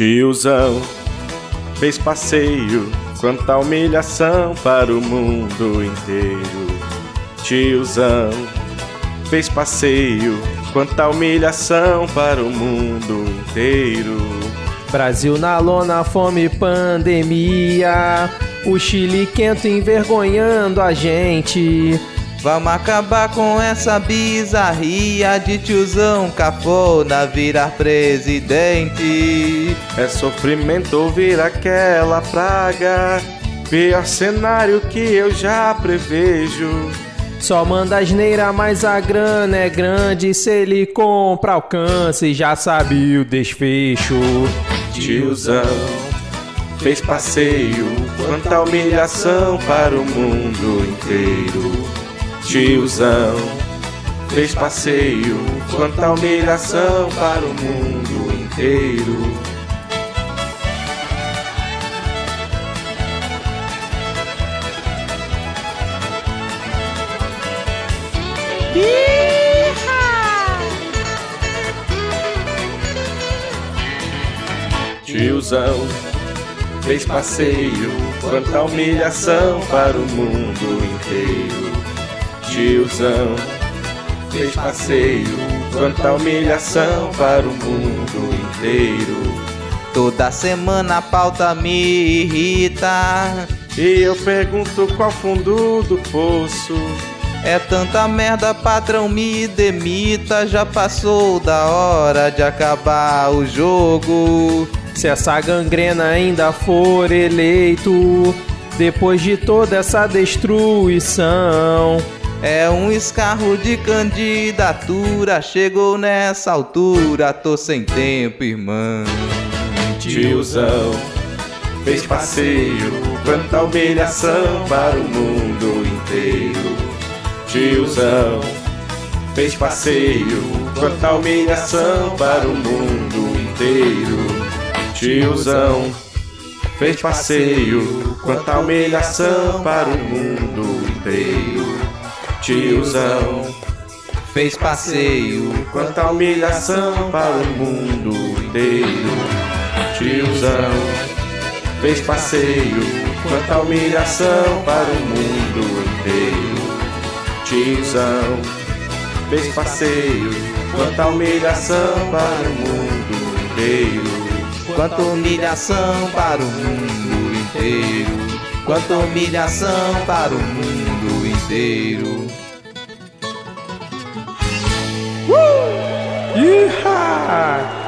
Tiozão fez passeio, quanta humilhação para o mundo inteiro. Tiozão fez passeio, quanta humilhação para o mundo inteiro. Brasil na lona, fome, pandemia. O Chile quento envergonhando a gente. Vamos acabar com essa bizarria de tiozão cafona virar presidente. É sofrimento ouvir aquela praga, pior cenário que eu já prevejo. Só manda asneira, mas a grana é grande. Se ele compra alcance, já sabe o desfecho. Tiozão fez passeio, quanta humilhação para o mundo inteiro. Tiozão fez passeio, quanta humilhação para o mundo inteiro. Tiozão fez passeio, quanta humilhação para o mundo inteiro. Tiozão fez passeio, quanta humilhação para o mundo inteiro. Toda semana a pauta me irrita. E eu pergunto qual fundo do poço. É tanta merda, patrão, me demita. Já passou da hora de acabar o jogo. Se essa gangrena ainda for eleito, depois de toda essa destruição. É um escarro de candidatura. Chegou nessa altura, tô sem tempo, irmão. Tiozão fez passeio, quanta humilhação para o mundo inteiro. Tiozão fez passeio, quanta humilhação para o mundo inteiro. Tiozão fez passeio, quanta humilhação para o mundo inteiro. Tiozão fez passeio, quanta humilhação para o mundo inteiro. Tiozão fez passeio, quanta humilhação para o mundo inteiro. Tiozão fez passeio, quanta humilhação para o mundo inteiro. Quanta humilhação para o mundo inteiro. Quanta humilhação para o mundo inteiro. Iha!